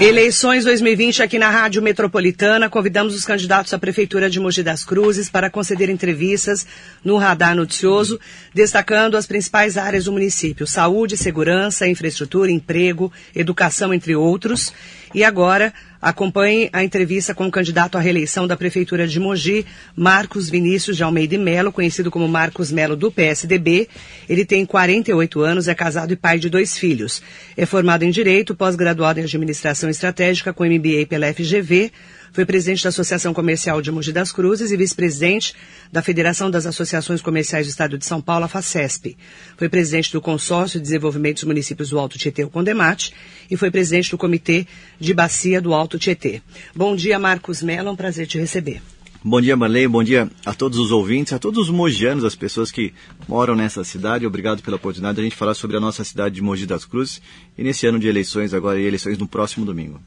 Eleições 2020 aqui na Rádio Metropolitana. Convidamos os candidatos à Prefeitura de Mogi das Cruzes para conceder entrevistas no Radar Noticioso, destacando as principais áreas do município: saúde, segurança, infraestrutura, emprego, educação, entre outros. E agora, acompanhe a entrevista com o candidato à reeleição da Prefeitura de Mogi, Marcos Vinícius de Almeida Melo, conhecido como Marcos Melo do PSDB. Ele tem 48 anos, é casado e pai de dois filhos. É formado em Direito, pós-graduado em Administração Estratégica com MBA pela FGV. Foi presidente da Associação Comercial de Mogi das Cruzes e vice-presidente da Federação das Associações Comerciais do Estado de São Paulo, a FACESP. Foi presidente do Consórcio de Desenvolvimento dos Municípios do Alto Tietê, o Condemate, e foi presidente do Comitê de Bacia do Alto Tietê. Bom dia, Marcos Mello, um prazer te receber. Bom dia, Marley. Bom dia a todos os ouvintes, a todos os mogianos, as pessoas que moram nessa cidade. Obrigado pela oportunidade de a gente falar sobre a nossa cidade de Mogi das Cruzes e nesse ano de eleições agora e eleições no próximo domingo.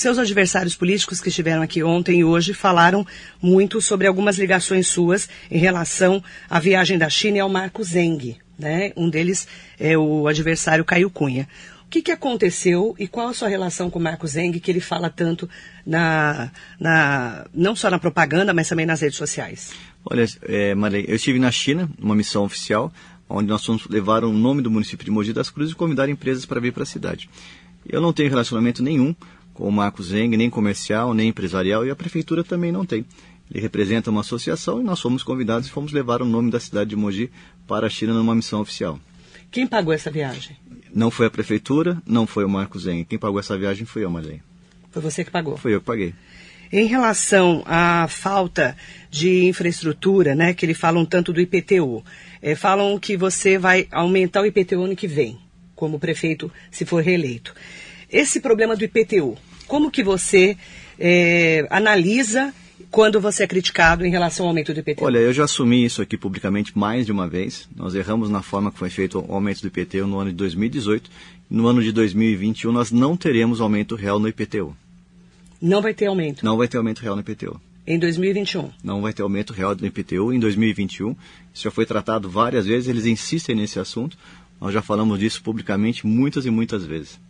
Seus adversários políticos que estiveram aqui ontem e hoje falaram muito sobre algumas ligações suas em relação à viagem da China e ao Marco Zeng. Né? Um deles é o adversário Caio Cunha. O que, que aconteceu e qual a sua relação com o Marco Zeng, que ele fala tanto na, na, não só na propaganda, mas também nas redes sociais? Olha, é, Marley, eu estive na China, numa missão oficial, onde nós fomos levar o nome do município de Mogi das Cruzes e convidar empresas para vir para a cidade. Eu não tenho relacionamento nenhum com o Marco Zeng, nem comercial, nem empresarial, e a prefeitura também não tem. Ele representa uma associação e nós fomos convidados e fomos levar o nome da cidade de Mogi para a China numa missão oficial. Quem pagou essa viagem? Não foi a prefeitura, não foi o Marco Zeng. Quem pagou essa viagem foi eu, Marlene. Foi você que pagou? Foi eu que paguei. Em relação à falta de infraestrutura, né, que eles falam tanto do IPTU, é, falam que você vai aumentar o IPTU ano que vem, como prefeito, se for reeleito. Esse problema do IPTU, como que você é, analisa quando você é criticado em relação ao aumento do IPTU? Olha, eu já assumi isso aqui publicamente mais de uma vez. Nós erramos na forma que foi feito o aumento do IPTU no ano de 2018. No ano de 2021 nós não teremos aumento real no IPTU. Não vai ter aumento? Não vai ter aumento real no IPTU. Em 2021? Não vai ter aumento real no IPTU em 2021. Isso já foi tratado várias vezes, eles insistem nesse assunto. Nós já falamos disso publicamente muitas e muitas vezes.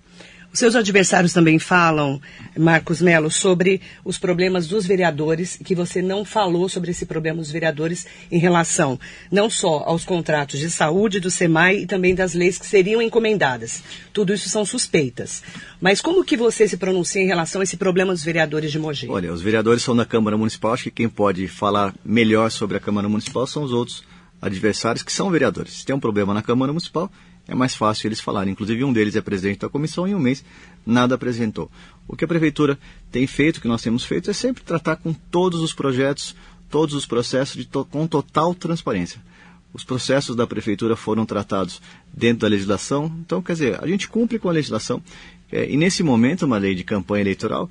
Os seus adversários também falam, Marcos Melo, sobre os problemas dos vereadores, que você não falou sobre esse problema dos vereadores em relação não só aos contratos de saúde do SEMAI e também das leis que seriam encomendadas. Tudo isso são suspeitas. Mas como que você se pronuncia em relação a esse problema dos vereadores de Mogi? Olha, os vereadores são da Câmara Municipal, acho que quem pode falar melhor sobre a Câmara Municipal são os outros adversários que são vereadores. Se tem um problema na Câmara Municipal, é mais fácil eles falarem. Inclusive, um deles é presidente da comissão e um mês nada apresentou. O que a prefeitura tem feito, o que nós temos feito, é sempre tratar com todos os projetos, todos os processos to com total transparência. Os processos da prefeitura foram tratados dentro da legislação, então, quer dizer, a gente cumpre com a legislação. É, e nesse momento, uma lei de campanha eleitoral,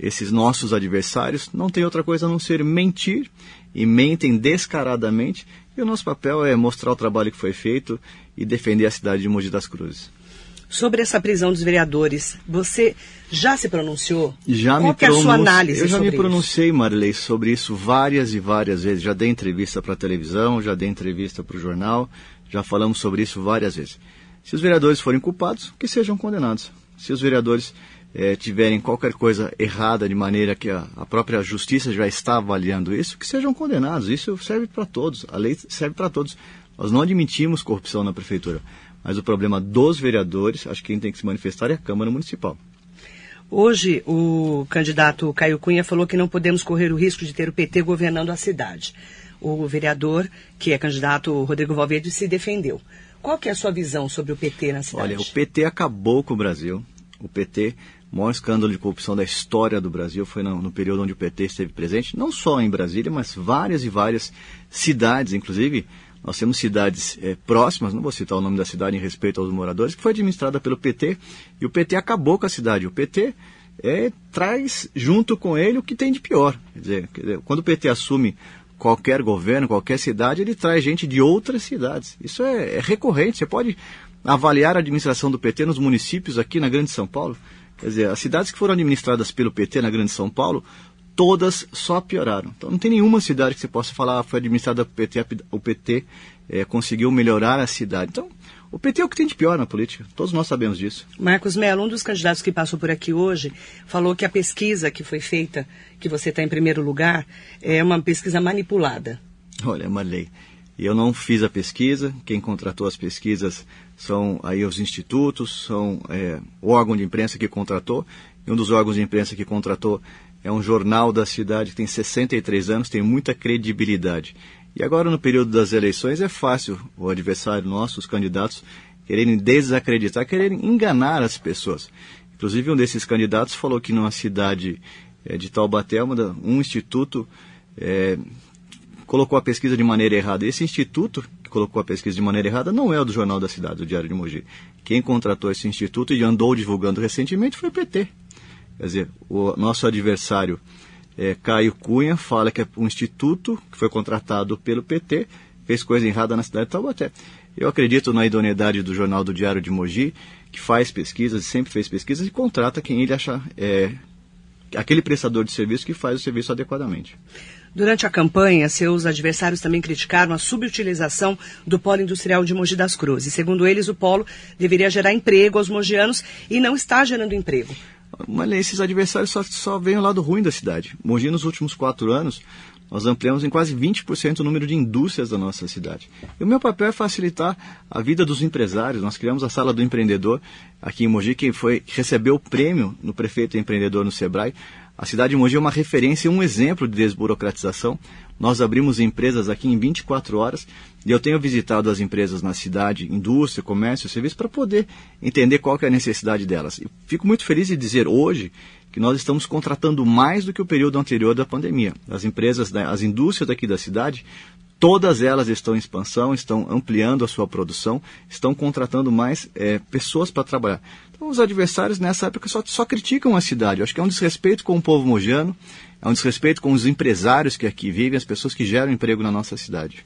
esses nossos adversários não tem outra coisa a não ser mentir e mentem descaradamente. E o nosso papel é mostrar o trabalho que foi feito e defender a cidade de Mogi das Cruzes. Sobre essa prisão dos vereadores, você já se pronunciou? Já Qual me é a sua análise Eu já me pronunciei, Marilei, sobre isso várias e várias vezes. Já dei entrevista para a televisão, já dei entrevista para o jornal, já falamos sobre isso várias vezes. Se os vereadores forem culpados, que sejam condenados. Se os vereadores eh, tiverem qualquer coisa errada de maneira que a, a, própria justiça já está avaliando isso, que sejam condenados. Isso serve para todos. A lei serve para todos. Nós não admitimos corrupção na prefeitura. Mas o problema dos vereadores, acho que quem tem que se manifestar é a Câmara Municipal. Hoje, o candidato Caio Cunha falou que não podemos correr o risco de ter o PT governando a cidade. O vereador, que é candidato Rodrigo Valverde, se defendeu. Qual que é a sua visão sobre o PT na cidade? Olha, o PT acabou com o Brasil. O PT, o maior escândalo de corrupção da história do Brasil foi no, no período onde o PT esteve presente, não só em Brasília, mas várias e várias cidades, inclusive nós temos cidades é, próximas, não vou citar o nome da cidade em respeito aos moradores, que foi administrada pelo PT e o PT acabou com a cidade. O PT é, traz junto com ele o que tem de pior. Quer dizer, quer dizer, quando o PT assume qualquer governo, qualquer cidade, ele traz gente de outras cidades. Isso é, é recorrente. Você pode avaliar a administração do PT nos municípios aqui na Grande São Paulo. Quer dizer, as cidades que foram administradas pelo PT na Grande São Paulo, todas só pioraram. Então não tem nenhuma cidade que você possa falar ah, foi administrada pelo PT, o PT é, conseguiu melhorar a cidade. Então, o PT é o que tem de pior na política, todos nós sabemos disso. Marcos Mello, um dos candidatos que passou por aqui hoje, falou que a pesquisa que foi feita, que você está em primeiro lugar, é uma pesquisa manipulada. Olha, Marley, eu não fiz a pesquisa, quem contratou as pesquisas são aí os institutos, são é, órgão de imprensa que contratou, e um dos órgãos de imprensa que contratou é um jornal da cidade que tem 63 anos, tem muita credibilidade. E agora, no período das eleições, é fácil o adversário nosso, os candidatos, quererem desacreditar, quererem enganar as pessoas. Inclusive, um desses candidatos falou que numa cidade é, de Taubaté, um instituto é, colocou a pesquisa de maneira errada. Esse instituto colocou a pesquisa de maneira errada não é o do Jornal da Cidade, do Diário de Mogi. Quem contratou esse instituto e andou divulgando recentemente foi o PT. Quer dizer, o nosso adversário é, Caio Cunha fala que é um instituto que foi contratado pelo PT, fez coisa errada na cidade de Taubaté. Eu acredito na idoneidade do Jornal do Diário de Mogi, que faz pesquisas, sempre fez pesquisas e contrata quem ele achar é, aquele prestador de serviço que faz o serviço adequadamente. Durante a campanha, seus adversários também criticaram a subutilização do polo industrial de Mogi das Cruzes. Segundo eles, o polo deveria gerar emprego aos mogianos e não está gerando emprego. Mas esses adversários só, só veem o lado ruim da cidade. Mogi, nos últimos quatro anos, nós ampliamos em quase 20% o número de indústrias da nossa cidade. E o meu papel é facilitar a vida dos empresários. Nós criamos a Sala do Empreendedor aqui em Mogi, que foi, recebeu o prêmio no Prefeito Empreendedor no Sebrae. A cidade de Mogi é uma referência um exemplo de desburocratização. Nós abrimos empresas aqui em 24 horas e eu tenho visitado as empresas na cidade, indústria, comércio, serviço, para poder entender qual é a necessidade delas. E fico muito feliz de dizer hoje que nós estamos contratando mais do que o período anterior da pandemia. As empresas, as indústrias daqui da cidade, todas elas estão em expansão, estão ampliando a sua produção, estão contratando mais é, pessoas para trabalhar. Então, os adversários nessa época só, só criticam a cidade. Eu acho que é um desrespeito com o povo mojano, é um desrespeito com os empresários que aqui vivem, as pessoas que geram emprego na nossa cidade.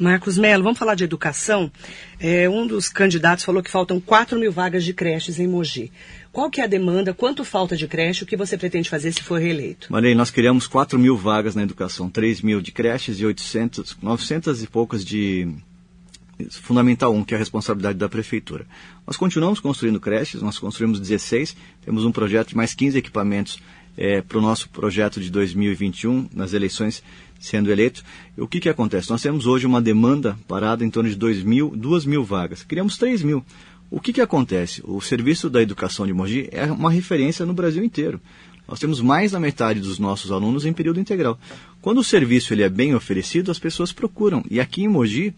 Marcos Melo, vamos falar de educação. É, um dos candidatos falou que faltam 4 mil vagas de creches em Mogi. Qual que é a demanda? Quanto falta de creche? O que você pretende fazer se for reeleito? Marei, nós criamos 4 mil vagas na educação, 3 mil de creches e 800, 900 e poucas de Fundamental 1, que é a responsabilidade da prefeitura. Nós continuamos construindo creches, nós construímos 16, temos um projeto de mais 15 equipamentos é, para o nosso projeto de 2021, nas eleições sendo eleito. O que, que acontece? Nós temos hoje uma demanda parada em torno de 2 mil, 2 mil vagas. Criamos 3 mil. O que, que acontece? O Serviço da Educação de Mogi é uma referência no Brasil inteiro. Nós temos mais da metade dos nossos alunos em período integral. Quando o serviço ele é bem oferecido, as pessoas procuram. E aqui em Mogi,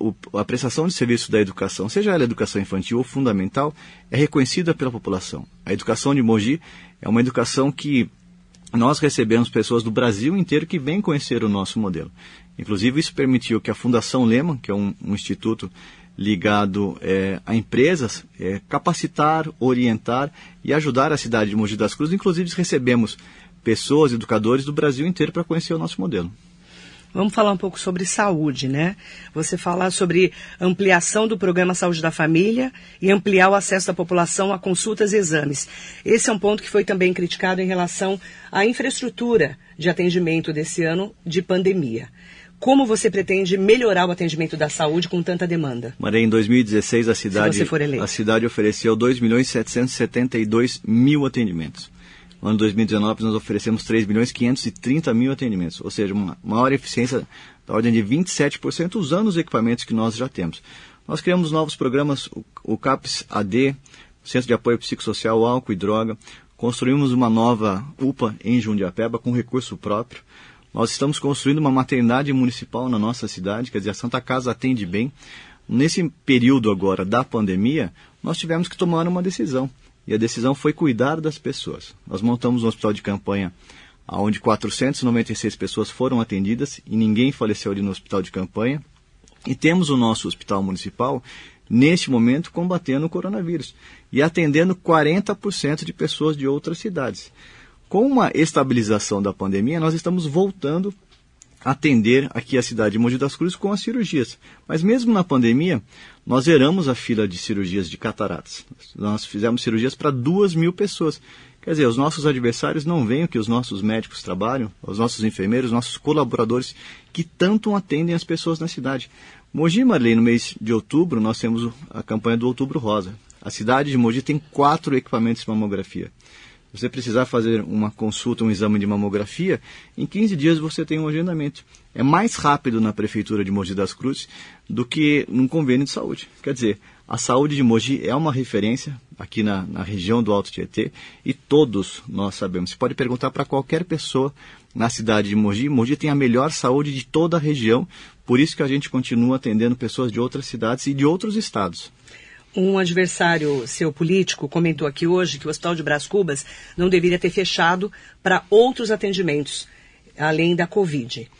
o, a prestação de serviço da educação, seja ela educação infantil ou fundamental, é reconhecida pela população. A educação de Mogi é uma educação que nós recebemos pessoas do Brasil inteiro que vêm conhecer o nosso modelo. Inclusive, isso permitiu que a Fundação Lehman, que é um, um instituto ligado é, a empresas, é, capacitar, orientar e ajudar a cidade de Mogi das Cruzes. Inclusive, recebemos pessoas, educadores do Brasil inteiro para conhecer o nosso modelo. Vamos falar um pouco sobre saúde, né? Você falar sobre ampliação do programa Saúde da Família e ampliar o acesso da população a consultas e exames. Esse é um ponto que foi também criticado em relação à infraestrutura de atendimento desse ano de pandemia. Como você pretende melhorar o atendimento da saúde com tanta demanda? Maria, em 2016 a cidade, a cidade ofereceu 2 milhões 772 mil atendimentos. No ano 2019, nós oferecemos 3 milhões 530 mil atendimentos, ou seja, uma maior eficiência da ordem de 27% usando os equipamentos que nós já temos. Nós criamos novos programas, o CAPS AD, Centro de Apoio Psicossocial, Álcool e Droga. Construímos uma nova UPA em Jundiapeba com recurso próprio. Nós estamos construindo uma maternidade municipal na nossa cidade, quer dizer, a Santa Casa atende bem. Nesse período agora da pandemia, nós tivemos que tomar uma decisão e a decisão foi cuidar das pessoas. Nós montamos um hospital de campanha onde 496 pessoas foram atendidas e ninguém faleceu ali no hospital de campanha. E temos o nosso hospital municipal, neste momento, combatendo o coronavírus e atendendo 40% de pessoas de outras cidades. Com uma estabilização da pandemia, nós estamos voltando atender aqui a cidade de Mogi das Cruzes com as cirurgias. Mas mesmo na pandemia, nós zeramos a fila de cirurgias de cataratas. Nós fizemos cirurgias para duas mil pessoas. Quer dizer, os nossos adversários não veem o que os nossos médicos trabalham, os nossos enfermeiros, os nossos colaboradores que tanto atendem as pessoas na cidade. Mogi Marley, no mês de outubro, nós temos a campanha do Outubro Rosa. A cidade de Mogi tem quatro equipamentos de mamografia. Você precisar fazer uma consulta, um exame de mamografia, em 15 dias você tem um agendamento. É mais rápido na prefeitura de Mogi das Cruzes do que num convênio de saúde. Quer dizer, a saúde de Mogi é uma referência aqui na, na região do Alto Tietê e todos nós sabemos. Você pode perguntar para qualquer pessoa na cidade de Mogi. Mogi tem a melhor saúde de toda a região, por isso que a gente continua atendendo pessoas de outras cidades e de outros estados. Um adversário seu político comentou aqui hoje que o Hospital de Brás Cubas não deveria ter fechado para outros atendimentos, além da Covid.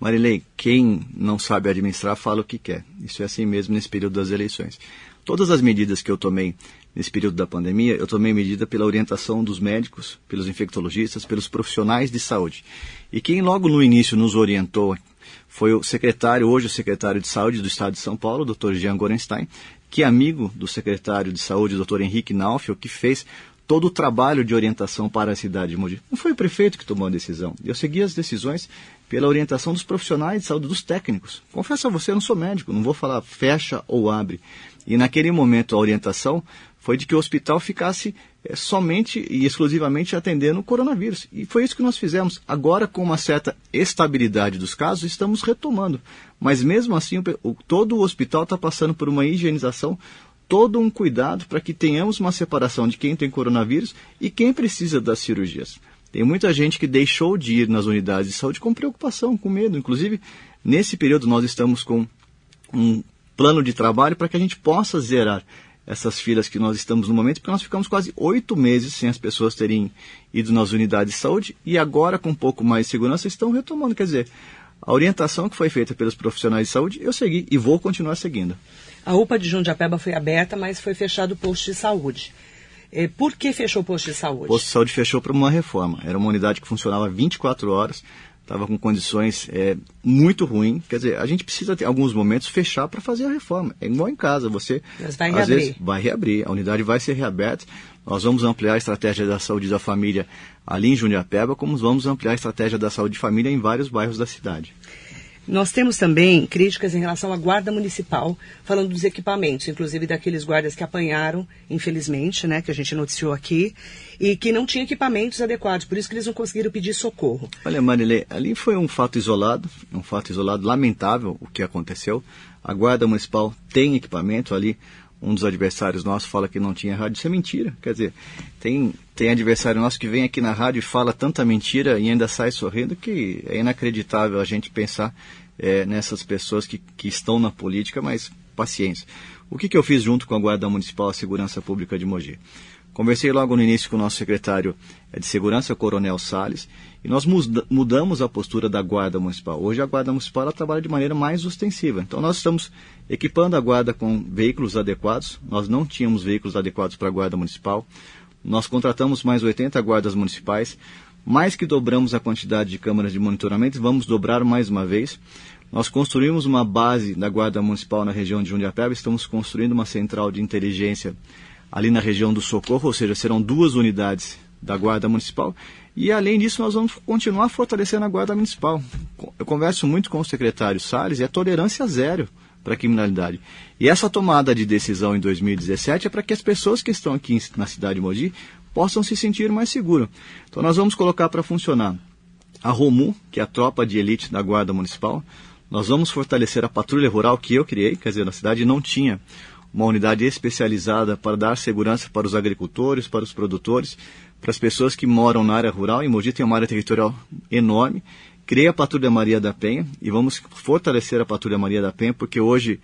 Marilei, quem não sabe administrar fala o que quer. Isso é assim mesmo nesse período das eleições. Todas as medidas que eu tomei nesse período da pandemia, eu tomei medida pela orientação dos médicos, pelos infectologistas, pelos profissionais de saúde. E quem logo no início nos orientou foi o secretário, hoje o secretário de saúde do estado de São Paulo, Dr. Jean Gorenstein, que é amigo do secretário de saúde, Dr. Henrique Naufel, que fez todo o trabalho de orientação para a cidade de Mogi. Não foi o prefeito que tomou a decisão. Eu segui as decisões pela orientação dos profissionais de saúde, dos técnicos. Confesso a você, eu não sou médico, não vou falar fecha ou abre. E naquele momento a orientação foi de que o hospital ficasse é, somente e exclusivamente atendendo o coronavírus. E foi isso que nós fizemos. Agora, com uma certa estabilidade dos casos, estamos retomando. Mas mesmo assim, o, todo o hospital está passando por uma higienização, todo um cuidado para que tenhamos uma separação de quem tem coronavírus e quem precisa das cirurgias. Tem muita gente que deixou de ir nas unidades de saúde com preocupação, com medo. Inclusive, nesse período, nós estamos com um plano de trabalho para que a gente possa zerar essas filas que nós estamos no momento, porque nós ficamos quase oito meses sem as pessoas terem ido nas unidades de saúde e agora, com um pouco mais de segurança, estão retomando. Quer dizer, a orientação que foi feita pelos profissionais de saúde, eu segui e vou continuar seguindo. A UPA de Jundiapeba foi aberta, mas foi fechado o posto de saúde. É, por que fechou o posto de saúde? O posto de saúde fechou para uma reforma. Era uma unidade que funcionava 24 horas, estava com condições é, muito ruins. Quer dizer, a gente precisa, em alguns momentos, fechar para fazer a reforma. É igual em casa, você Mas vai às reabrir. vezes vai reabrir, a unidade vai ser reaberta. Nós vamos ampliar a estratégia da saúde da família ali em Jundiapeba, como vamos ampliar a estratégia da saúde de família em vários bairros da cidade. Nós temos também críticas em relação à guarda municipal, falando dos equipamentos, inclusive daqueles guardas que apanharam, infelizmente, né, que a gente noticiou aqui, e que não tinham equipamentos adequados, por isso que eles não conseguiram pedir socorro. Olha, Marilê, ali foi um fato isolado, um fato isolado lamentável o que aconteceu. A guarda municipal tem equipamento ali, um dos adversários nossos fala que não tinha rádio, isso é mentira. Quer dizer, tem, tem adversário nosso que vem aqui na rádio e fala tanta mentira e ainda sai sorrindo que é inacreditável a gente pensar é, nessas pessoas que, que estão na política, mas paciência. O que, que eu fiz junto com a Guarda Municipal e Segurança Pública de Mogi? Conversei logo no início com o nosso secretário é, de Segurança, Coronel Sales, e nós mudamos a postura da Guarda Municipal. Hoje a Guarda Municipal ela trabalha de maneira mais ostensiva. Então nós estamos equipando a Guarda com veículos adequados. Nós não tínhamos veículos adequados para a Guarda Municipal. Nós contratamos mais 80 guardas municipais. Mais que dobramos a quantidade de câmaras de monitoramento, vamos dobrar mais uma vez. Nós construímos uma base da Guarda Municipal na região de Jundiapeba, estamos construindo uma central de inteligência ali na região do Socorro, ou seja, serão duas unidades da Guarda Municipal. E além disso, nós vamos continuar fortalecendo a Guarda Municipal. Eu converso muito com o secretário Salles e é tolerância zero para a criminalidade. E essa tomada de decisão em 2017 é para que as pessoas que estão aqui na cidade de Mogi possam se sentir mais seguras. Então nós vamos colocar para funcionar a ROMU, que é a tropa de elite da Guarda Municipal. Nós vamos fortalecer a patrulha rural que eu criei, quer dizer, na cidade não tinha uma unidade especializada para dar segurança para os agricultores, para os produtores, para as pessoas que moram na área rural. Em Mogi tem uma área territorial enorme. Criei a Patrulha Maria da Penha e vamos fortalecer a Patrulha Maria da Penha, porque hoje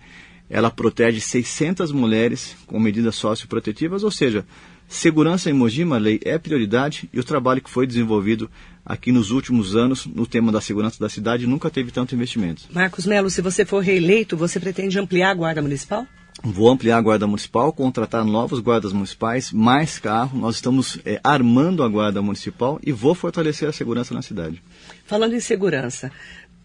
ela protege 600 mulheres com medidas socioprotetivas, ou seja, segurança em Mogi, Marley, é prioridade e o trabalho que foi desenvolvido aqui nos últimos anos no tema da segurança da cidade nunca teve tanto investimento. Marcos Melo, se você for reeleito, você pretende ampliar a Guarda Municipal? Vou ampliar a Guarda Municipal, contratar novos guardas municipais, mais carro. Nós estamos é, armando a Guarda Municipal e vou fortalecer a segurança na cidade. Falando em segurança,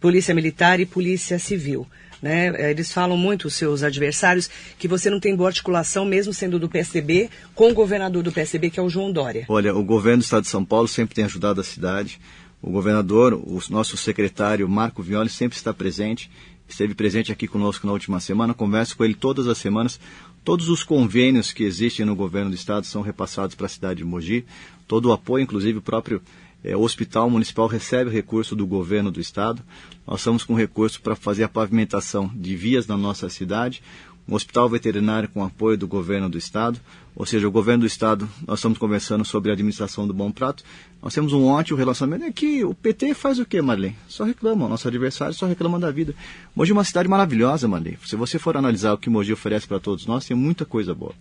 polícia militar e polícia civil. Né? Eh, eles falam muito, os seus adversários, que você não tem boa articulação, mesmo sendo do PSDB, com o governador do PSDB, que é o João Dória. Olha, o governo do Estado de São Paulo sempre tem ajudado a cidade. O governador, o nosso secretário Marco Violi, sempre está presente. Esteve presente aqui conosco na última semana. Converso com ele todas as semanas. Todos os convênios que existem no governo do Estado são repassados para a cidade de Mogi. Todo o apoio, inclusive o próprio é, Hospital Municipal recebe recurso do governo do Estado. Nós estamos com recurso para fazer a pavimentação de vias na nossa cidade um hospital veterinário com apoio do governo do estado, ou seja, o governo do estado, nós estamos conversando sobre a administração do Bom Prato, nós temos um ótimo relacionamento, é que o PT faz o quê, Marlene? Só reclama, nosso adversário só reclama da vida. Mogi é uma cidade maravilhosa, Marlene. Se você for analisar o que Mogi oferece para todos nós, tem muita coisa boa.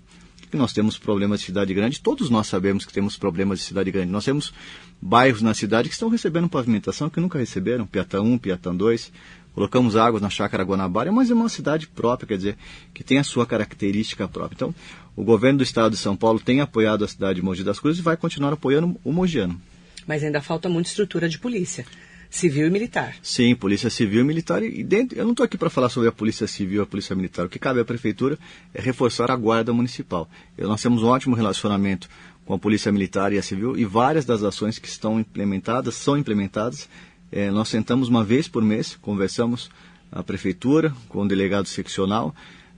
E nós temos problemas de cidade grande, todos nós sabemos que temos problemas de cidade grande. Nós temos bairros na cidade que estão recebendo pavimentação que nunca receberam, Piatã 1, Piatã 2, colocamos águas na Chácara Guanabara, mas é uma cidade própria, quer dizer, que tem a sua característica própria. Então, o governo do estado de São Paulo tem apoiado a cidade de Mogi das Cruzes e vai continuar apoiando o mogiano. Mas ainda falta muita estrutura de polícia. Civil e militar. Sim, polícia civil e militar. E dentro, eu não estou aqui para falar sobre a polícia civil e a polícia militar. O que cabe à prefeitura é reforçar a guarda municipal. Eu, nós temos um ótimo relacionamento com a polícia militar e a civil e várias das ações que estão implementadas são implementadas é, nós sentamos uma vez por mês, conversamos a prefeitura com o delegado seccional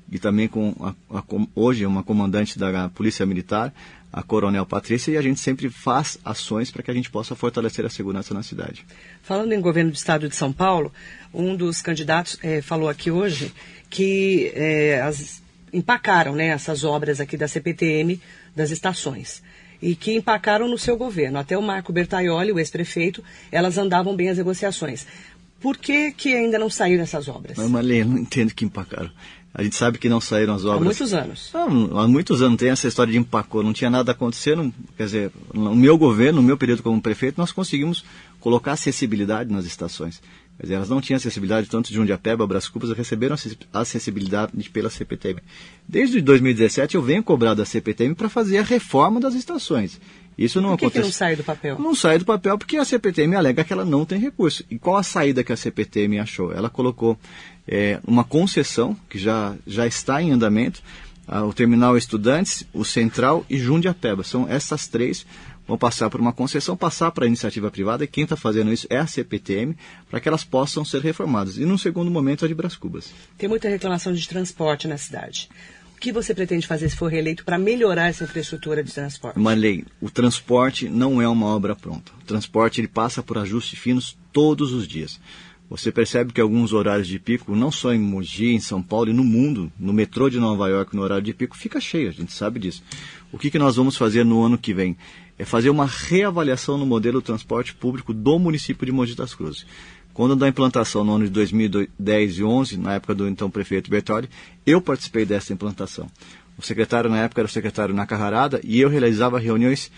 e também com a, a, hoje uma comandante da Polícia Militar, a Coronel Patrícia, e a gente sempre faz ações para que a gente possa fortalecer a segurança na cidade. Falando em governo do Estado de São Paulo, um dos candidatos é, falou aqui hoje que é, as, empacaram né, essas obras aqui da CPTM das estações e que empacaram no seu governo. Até o Marco Bertaioli, o ex-prefeito, elas andavam bem as negociações. Por que, que ainda não saíram essas obras? Mas, Marlene, eu não entendo que empacaram. A gente sabe que não saíram as obras. Há muitos anos. Não, há muitos anos tem essa história de empacou. Não tinha nada acontecendo. Quer dizer, no meu governo, no meu período como prefeito, nós conseguimos colocar acessibilidade nas estações. Quer dizer, elas não tinham acessibilidade tanto de Jundiapeba, Bras Cubas, receberam acessibilidade pela CPTM. Desde 2017 eu venho cobrar da CPTM para fazer a reforma das estações. Isso não Por que acontece. Que não sai do papel? Não sai do papel porque a CPTM alega que ela não tem recurso. E qual a saída que a CPTM achou? Ela colocou é, uma concessão que já, já está em andamento. o terminal Estudantes, o Central e Jundiapeba. São essas três vão passar por uma concessão, passar para a iniciativa privada, e quem está fazendo isso é a CPTM, para que elas possam ser reformadas. E, num segundo momento, a de Bras Cubas. Tem muita reclamação de transporte na cidade. O que você pretende fazer se for reeleito para melhorar essa infraestrutura de transporte? Marley, o transporte não é uma obra pronta. O transporte ele passa por ajustes finos todos os dias. Você percebe que alguns horários de pico, não só em Mogi, em São Paulo e no mundo, no metrô de Nova York, no horário de pico, fica cheio, a gente sabe disso. O que, que nós vamos fazer no ano que vem? É fazer uma reavaliação no modelo de transporte público do município de Mogi das Cruzes. Quando da implantação no ano de 2010 e 2011, na época do então prefeito Bertoli, eu participei dessa implantação. O secretário na época era o secretário Nacarrarada e eu realizava reuniões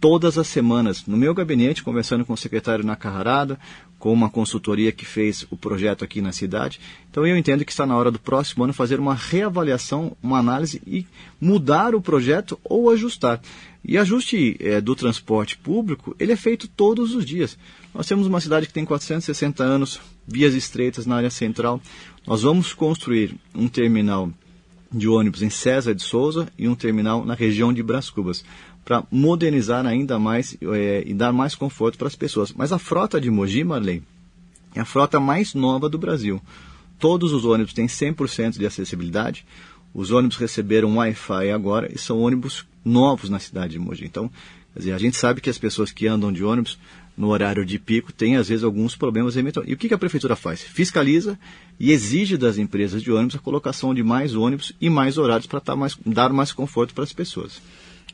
todas as semanas no meu gabinete, conversando com o secretário Nacarrarada, com uma consultoria que fez o projeto aqui na cidade. Então eu entendo que está na hora do próximo ano fazer uma reavaliação, uma análise e mudar o projeto ou ajustar. E ajuste é, do transporte público, ele é feito todos os dias. Nós temos uma cidade que tem 460 anos, vias estreitas na área central. Nós vamos construir um terminal de ônibus em César de Souza e um terminal na região de Brás Cubas para modernizar ainda mais é, e dar mais conforto para as pessoas. Mas a frota de Mogi, Marley, é a frota mais nova do Brasil. Todos os ônibus têm 100% de acessibilidade. Os ônibus receberam Wi-Fi agora e são ônibus novos na cidade de Mogi. Então, dizer, a gente sabe que as pessoas que andam de ônibus no horário de pico têm, às vezes, alguns problemas. E o que a prefeitura faz? Fiscaliza e exige das empresas de ônibus a colocação de mais ônibus e mais horários para tá dar mais conforto para as pessoas.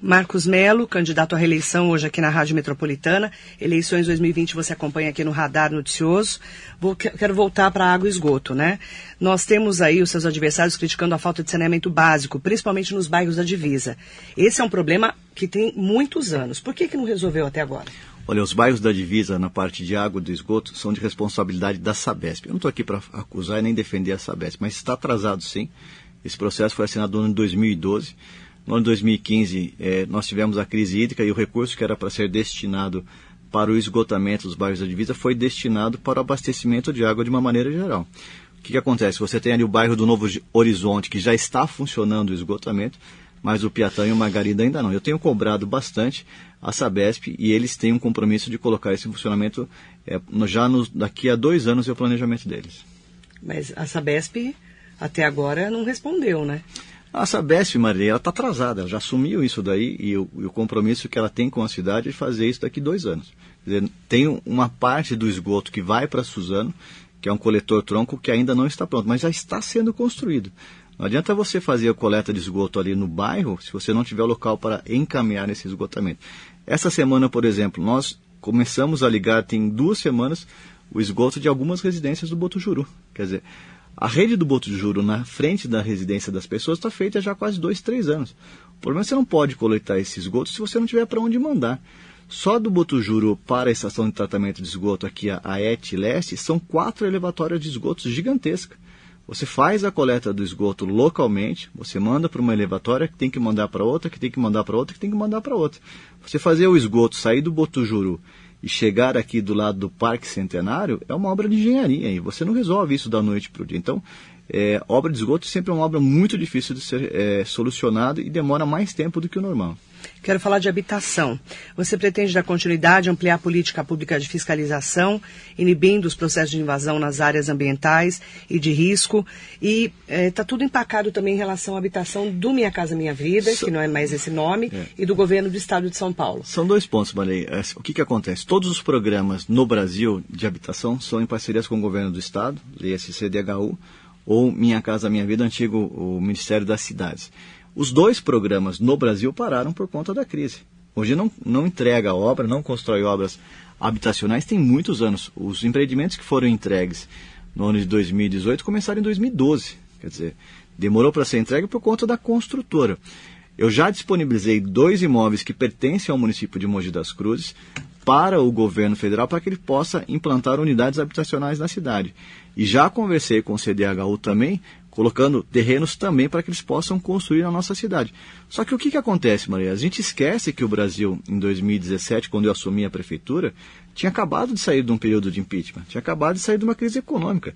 Marcos Melo, candidato à reeleição hoje aqui na Rádio Metropolitana. Eleições 2020 você acompanha aqui no Radar Noticioso. Vou, quero voltar para água e esgoto, né? Nós temos aí os seus adversários criticando a falta de saneamento básico, principalmente nos bairros da divisa. Esse é um problema que tem muitos anos. Por que, que não resolveu até agora? Olha, os bairros da divisa na parte de água e do esgoto são de responsabilidade da Sabesp. Eu não estou aqui para acusar e nem defender a Sabesp, mas está atrasado sim. Esse processo foi assinado no ano de 2012. No ano de 2015, eh, nós tivemos a crise hídrica e o recurso que era para ser destinado para o esgotamento dos bairros da divisa foi destinado para o abastecimento de água de uma maneira geral. O que, que acontece? Você tem ali o bairro do Novo Horizonte, que já está funcionando o esgotamento, mas o Piatã e o Margarida ainda não. Eu tenho cobrado bastante a Sabesp e eles têm um compromisso de colocar esse funcionamento é, já nos, daqui a dois anos é o planejamento deles. Mas a Sabesp até agora não respondeu, né? A Sabesp, Maria, ela está atrasada, ela já assumiu isso daí e o, e o, compromisso que ela tem com a cidade é fazer isso daqui dois anos. Dizer, tem uma parte do esgoto que vai para Suzano, que é um coletor tronco que ainda não está pronto, mas já está sendo construído. Não adianta você fazer a coleta de esgoto ali no bairro se você não tiver local para encaminhar esse esgotamento. Essa semana, por exemplo, nós começamos a ligar, tem duas semanas, o esgoto de algumas residências do Botujuru. Quer dizer, a rede do Boto de Juro na frente da residência das pessoas está feita já há quase dois, três anos. O problema é que você não pode coletar esse esgoto se você não tiver para onde mandar. Só do Botujuro para a estação de tratamento de esgoto aqui, a ET Leste, são quatro elevatórias de esgotos gigantescas. Você faz a coleta do esgoto localmente, você manda para uma elevatória que tem que mandar para outra, que tem que mandar para outra, que tem que mandar para outra. Você fazer o esgoto sair do Botujuru e chegar aqui do lado do Parque Centenário é uma obra de engenharia e você não resolve isso da noite para o dia. Então, é, obra de esgoto sempre é uma obra muito difícil de ser é, solucionada e demora mais tempo do que o normal. Quero falar de habitação. Você pretende dar continuidade, ampliar a política pública de fiscalização, inibindo os processos de invasão nas áreas ambientais e de risco. E está é, tudo empacado também em relação à habitação do Minha Casa Minha Vida, que não é mais esse nome, é. e do governo do estado de São Paulo. São dois pontos, Marley. É, o que, que acontece? Todos os programas no Brasil de habitação são em parcerias com o governo do estado, esse CDHU, ou Minha Casa Minha Vida, antigo o Ministério das Cidades. Os dois programas no Brasil pararam por conta da crise. Hoje não, não entrega obra, não constrói obras habitacionais tem muitos anos. Os empreendimentos que foram entregues no ano de 2018 começaram em 2012. Quer dizer, demorou para ser entregue por conta da construtora. Eu já disponibilizei dois imóveis que pertencem ao município de Mogi das Cruzes para o governo federal para que ele possa implantar unidades habitacionais na cidade. E já conversei com o CDHU também colocando terrenos também para que eles possam construir na nossa cidade. Só que o que, que acontece, Maria? A gente esquece que o Brasil, em 2017, quando eu assumi a prefeitura, tinha acabado de sair de um período de impeachment, tinha acabado de sair de uma crise econômica.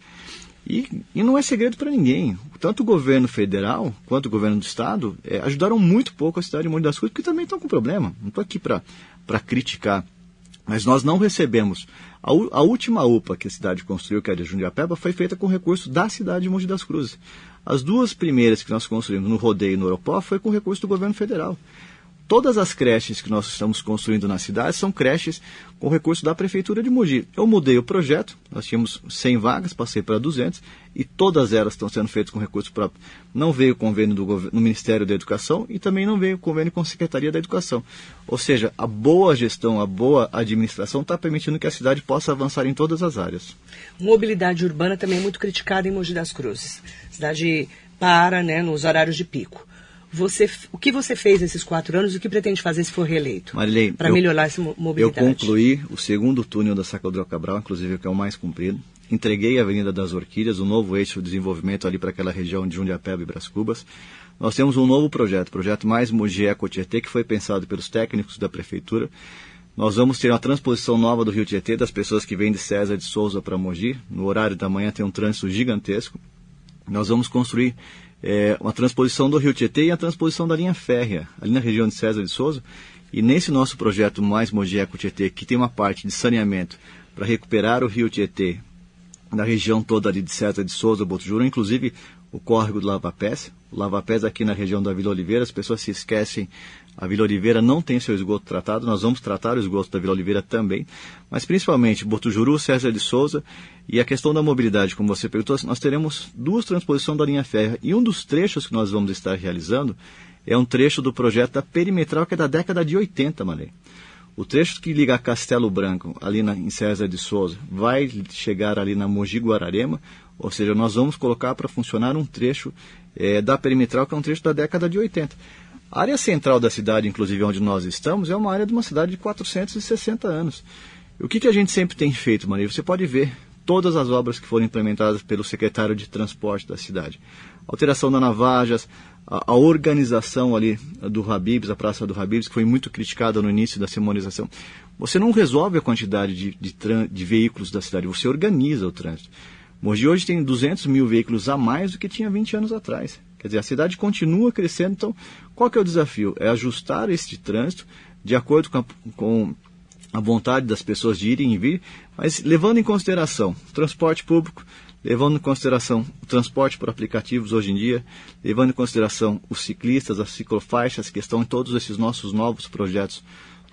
E, e não é segredo para ninguém. Tanto o governo federal quanto o governo do estado é, ajudaram muito pouco a cidade de Monte das Cruzes, porque também estão com problema. Não estou aqui para criticar mas nós não recebemos. A, a, última UPA que a cidade construiu, que é a de Jundiapeba, foi feita com recurso da cidade de Mogi das Cruzes. As duas primeiras que nós construímos no Rodeio e no Oropó foi com recurso do governo federal. Todas as creches que nós estamos construindo na cidade são creches com recurso da Prefeitura de Mogi. Eu mudei o projeto, nós tínhamos 100 vagas, passei para 200, e todas elas estão sendo feitas com recurso próprio. Não veio convênio do, no Ministério da Educação e também não veio convênio com a Secretaria da Educação. Ou seja, a boa gestão, a boa administração está permitindo que a cidade possa avançar em todas as áreas. Mobilidade urbana também é muito criticada em Mogi das Cruzes. A cidade para né, nos horários de pico. Você, o que você fez nesses quatro anos e o que pretende fazer se for reeleito? Para melhorar essa mobilidade. Eu concluí o segundo túnel da Sacadura Cabral, inclusive o que é o mais comprido. Entreguei a Avenida das Orquídeas, o um novo eixo de desenvolvimento ali para aquela região de Jundiapeba e Bras Cubas. Nós temos um novo projeto, projeto Mais Mogi Eco Tietê, que foi pensado pelos técnicos da Prefeitura. Nós vamos ter uma transposição nova do Rio Tietê, das pessoas que vêm de César de Souza para Mogi. No horário da manhã tem um trânsito gigantesco. Nós vamos construir é, uma transposição do Rio Tietê e a transposição da linha férrea, ali na região de César de Souza. E nesse nosso projeto Mais Mogi Eco Tietê, que tem uma parte de saneamento para recuperar o Rio Tietê na região toda ali de César de Souza, Botujuru, inclusive o córrego do Lava Pés. O Lava Pés aqui na região da Vila Oliveira, as pessoas se esquecem. A Vila Oliveira não tem seu esgoto tratado, nós vamos tratar o esgoto da Vila Oliveira também, mas principalmente Botujuru, César de Souza e a questão da mobilidade, como você perguntou, nós teremos duas transposições da linha férrea. E um dos trechos que nós vamos estar realizando é um trecho do projeto da perimetral que é da década de 80, Malê. O trecho que liga Castelo Branco, ali na, em César de Souza, vai chegar ali na Mogi Guararema, ou seja, nós vamos colocar para funcionar um trecho é, da perimetral que é um trecho da década de 80. A área central da cidade, inclusive onde nós estamos, é uma área de uma cidade de 460 anos. O que, que a gente sempre tem feito, Maria? Você pode ver todas as obras que foram implementadas pelo secretário de transporte da cidade. Alteração da Navajas, a, a organização ali do Habibs, a Praça do Habibs, que foi muito criticada no início da semonização. Você não resolve a quantidade de, de, de veículos da cidade, você organiza o trânsito. Mogi hoje tem 200 mil veículos a mais do que tinha 20 anos atrás. Quer dizer, a cidade continua crescendo, então qual que é o desafio? É ajustar esse trânsito de acordo com a, com a vontade das pessoas de irem e vir, mas levando em consideração transporte público, levando em consideração o transporte por aplicativos hoje em dia, levando em consideração os ciclistas, as ciclofaixas que estão em todos esses nossos novos projetos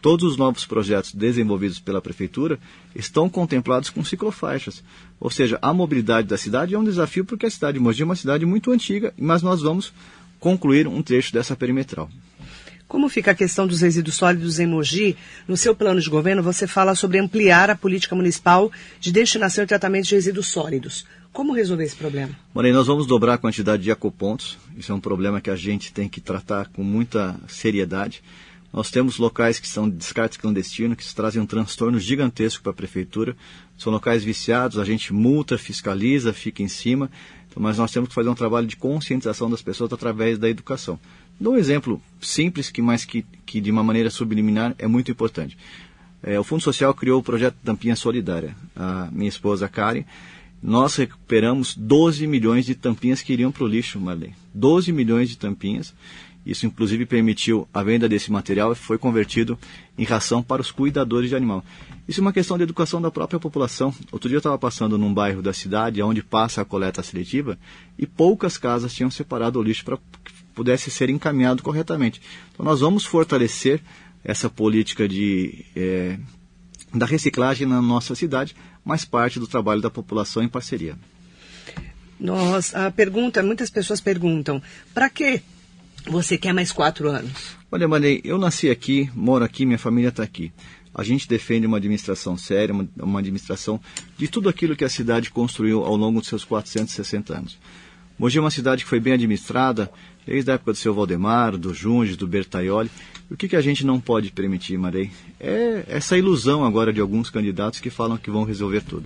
Todos os novos projetos desenvolvidos pela Prefeitura estão contemplados com ciclofaixas. Ou seja, a mobilidade da cidade é um desafio porque a cidade de Mogi é uma cidade muito antiga, mas nós vamos concluir um trecho dessa perimetral. Como fica a questão dos resíduos sólidos em Mogi? No seu plano de governo, você fala sobre ampliar a política municipal de destinação e tratamento de resíduos sólidos. Como resolver esse problema? Morei, nós vamos dobrar a quantidade de ecopontos. Isso é um problema que a gente tem que tratar com muita seriedade. Nós temos locais que são descartes clandestinos, que trazem um transtorno gigantesco para a prefeitura. São locais viciados, a gente multa, fiscaliza, fica em cima. Então, mas nós temos que fazer um trabalho de conscientização das pessoas através da educação. Dou um exemplo simples, que mas que, que de uma maneira subliminar é muito importante. É, o Fundo Social criou o projeto Tampinha Solidária. A minha esposa Karen, nós recuperamos 12 milhões de tampinhas que iriam para o lixo, Marlene. 12 milhões de tampinhas isso, inclusive, permitiu a venda desse material e foi convertido em ração para os cuidadores de animal. Isso é uma questão de educação da própria população. Outro dia eu estava passando num bairro da cidade, onde passa a coleta seletiva, e poucas casas tinham separado o lixo para que pudesse ser encaminhado corretamente. Então, nós vamos fortalecer essa política de, é, da reciclagem na nossa cidade, mas parte do trabalho da população em parceria. Nós, a pergunta, muitas pessoas perguntam, para que você quer mais quatro anos? Olha, Manei, eu nasci aqui, moro aqui, minha família está aqui. A gente defende uma administração séria, uma, uma, administração de tudo aquilo que a cidade construiu ao longo de seus 460 anos. Mogi é uma cidade que foi bem administrada desde a época do seu Valdemar, do Junge, do Bertaioli. O que, que a gente não pode permitir, Marei? É essa ilusão agora de alguns candidatos que falam que vão resolver tudo.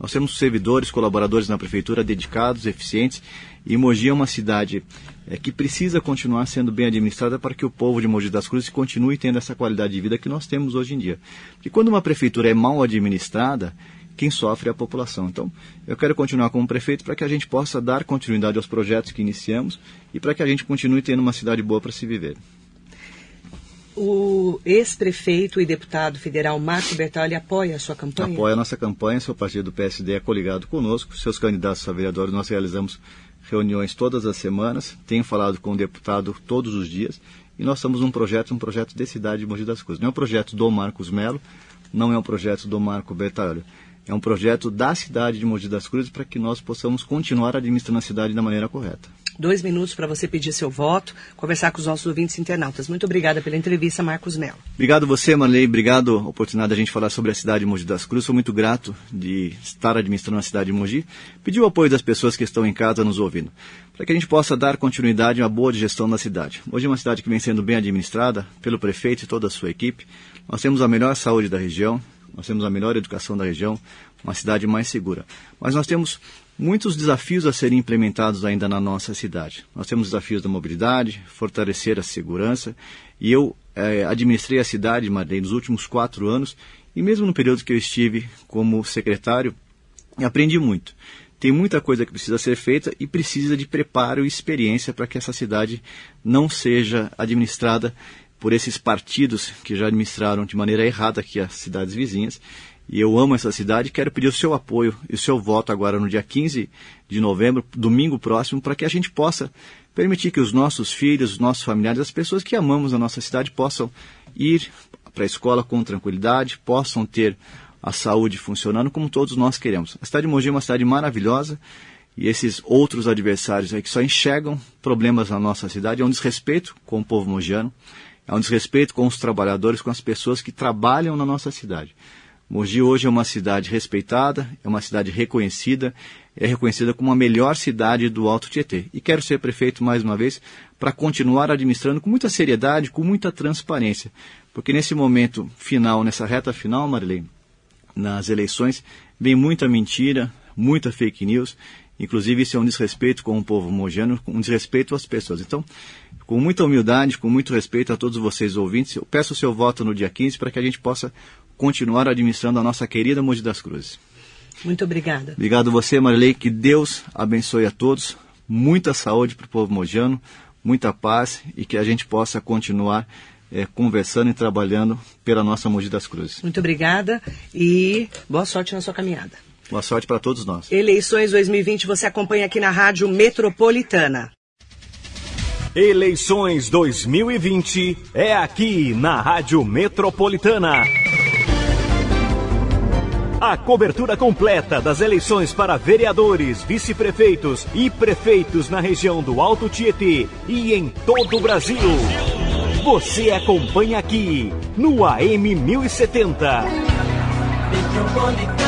Nós temos servidores, colaboradores na prefeitura dedicados, eficientes, e Mogi é uma cidade é, que precisa continuar sendo bem administrada para que o povo de Mogi das Cruzes continue tendo essa qualidade de vida que nós temos hoje em dia. Porque quando uma prefeitura é mal administrada, quem sofre é a população. Então, eu quero continuar como prefeito para que a gente possa dar continuidade aos projetos que iniciamos e para que a gente continue tendo uma cidade boa para se viver. O ex-prefeito e deputado federal Marco Bertoli apoia a sua campanha? Apoia a nossa campanha, seu partido do PSD é coligado conosco, seus candidatos a vereadores, nós realizamos reuniões todas as semanas, tenho falado com o deputado todos os dias, e nós estamos num projeto, um projeto de cidade de Mogi das Cruzes. Não é um projeto do Marcos Melo, não é um projeto do Marco Bertoli. É um projeto da cidade de Mogi das Cruzes para que nós possamos continuar administrando a cidade da maneira correta dois minutos para você pedir seu voto, conversar com os nossos ouvintes internautas. Muito obrigada pela entrevista, Marcos Melo. Obrigado você, Marley. Obrigado a oportunidade da gente falar sobre a cidade de Mogi das Cruzes. Sou muito grato de estar administrando a cidade de Mogi. Pedir o apoio das pessoas que estão em casa nos ouvindo, para que a gente possa dar continuidade a uma boa gestão na cidade. Hoje é uma cidade que vem sendo bem administrada pelo prefeito e toda a sua equipe. Nós temos a melhor saúde da região, nós temos a melhor educação da região, uma cidade mais segura. Mas nós temos muitos desafios a serem implementados ainda na nossa cidade. Nós temos desafios da mobilidade, fortalecer a segurança, e eu é, administrei a cidade de Madeira nos últimos quatro anos, e mesmo no período que eu estive como secretário, aprendi muito. Tem muita coisa que precisa ser feita e precisa de preparo e experiência para que essa cidade não seja administrada por esses partidos que já administraram de maneira errada aqui as cidades vizinhas e eu amo essa cidade quero pedir o seu apoio e o seu voto agora no dia 15 de novembro, domingo próximo, para que a gente possa permitir que os nossos filhos, os nossos familiares, as pessoas que amamos a nossa cidade possam ir para a escola com tranquilidade, possam ter a saúde funcionando como todos nós queremos. A cidade de Mogi é uma cidade maravilhosa e esses outros adversários aí que só enxergam problemas na nossa cidade é um desrespeito com o povo mogiano, é um desrespeito com os trabalhadores, com as pessoas que trabalham na nossa cidade. Mogi hoje é uma cidade respeitada, é uma cidade reconhecida, é reconhecida como a melhor cidade do Alto Tietê. E quero ser prefeito mais uma vez para continuar administrando com muita seriedade, com muita transparência. Porque nesse momento final, nessa reta final, Marilene, nas eleições, vem muita mentira, muita fake news. Inclusive, isso é um desrespeito com o povo mojano, um desrespeito às pessoas. Então, com muita humildade, com muito respeito a todos vocês ouvintes, eu peço o seu voto no dia 15 para que a gente possa continuar administrando a nossa querida Mogi das Cruzes. Muito obrigada. Obrigado a você, Marilei. Que Deus abençoe a todos. Muita saúde para o povo mojano, muita paz e que a gente possa continuar é, conversando e trabalhando pela nossa Mogi das Cruzes. Muito obrigada e boa sorte na sua caminhada. Boa sorte para todos nós. Eleições 2020 você acompanha aqui na Rádio Metropolitana. Eleições 2020 é aqui na Rádio Metropolitana. A cobertura completa das eleições para vereadores, vice-prefeitos e prefeitos na região do Alto Tietê e em todo o Brasil. Você acompanha aqui no AM 1070. Metropolitana.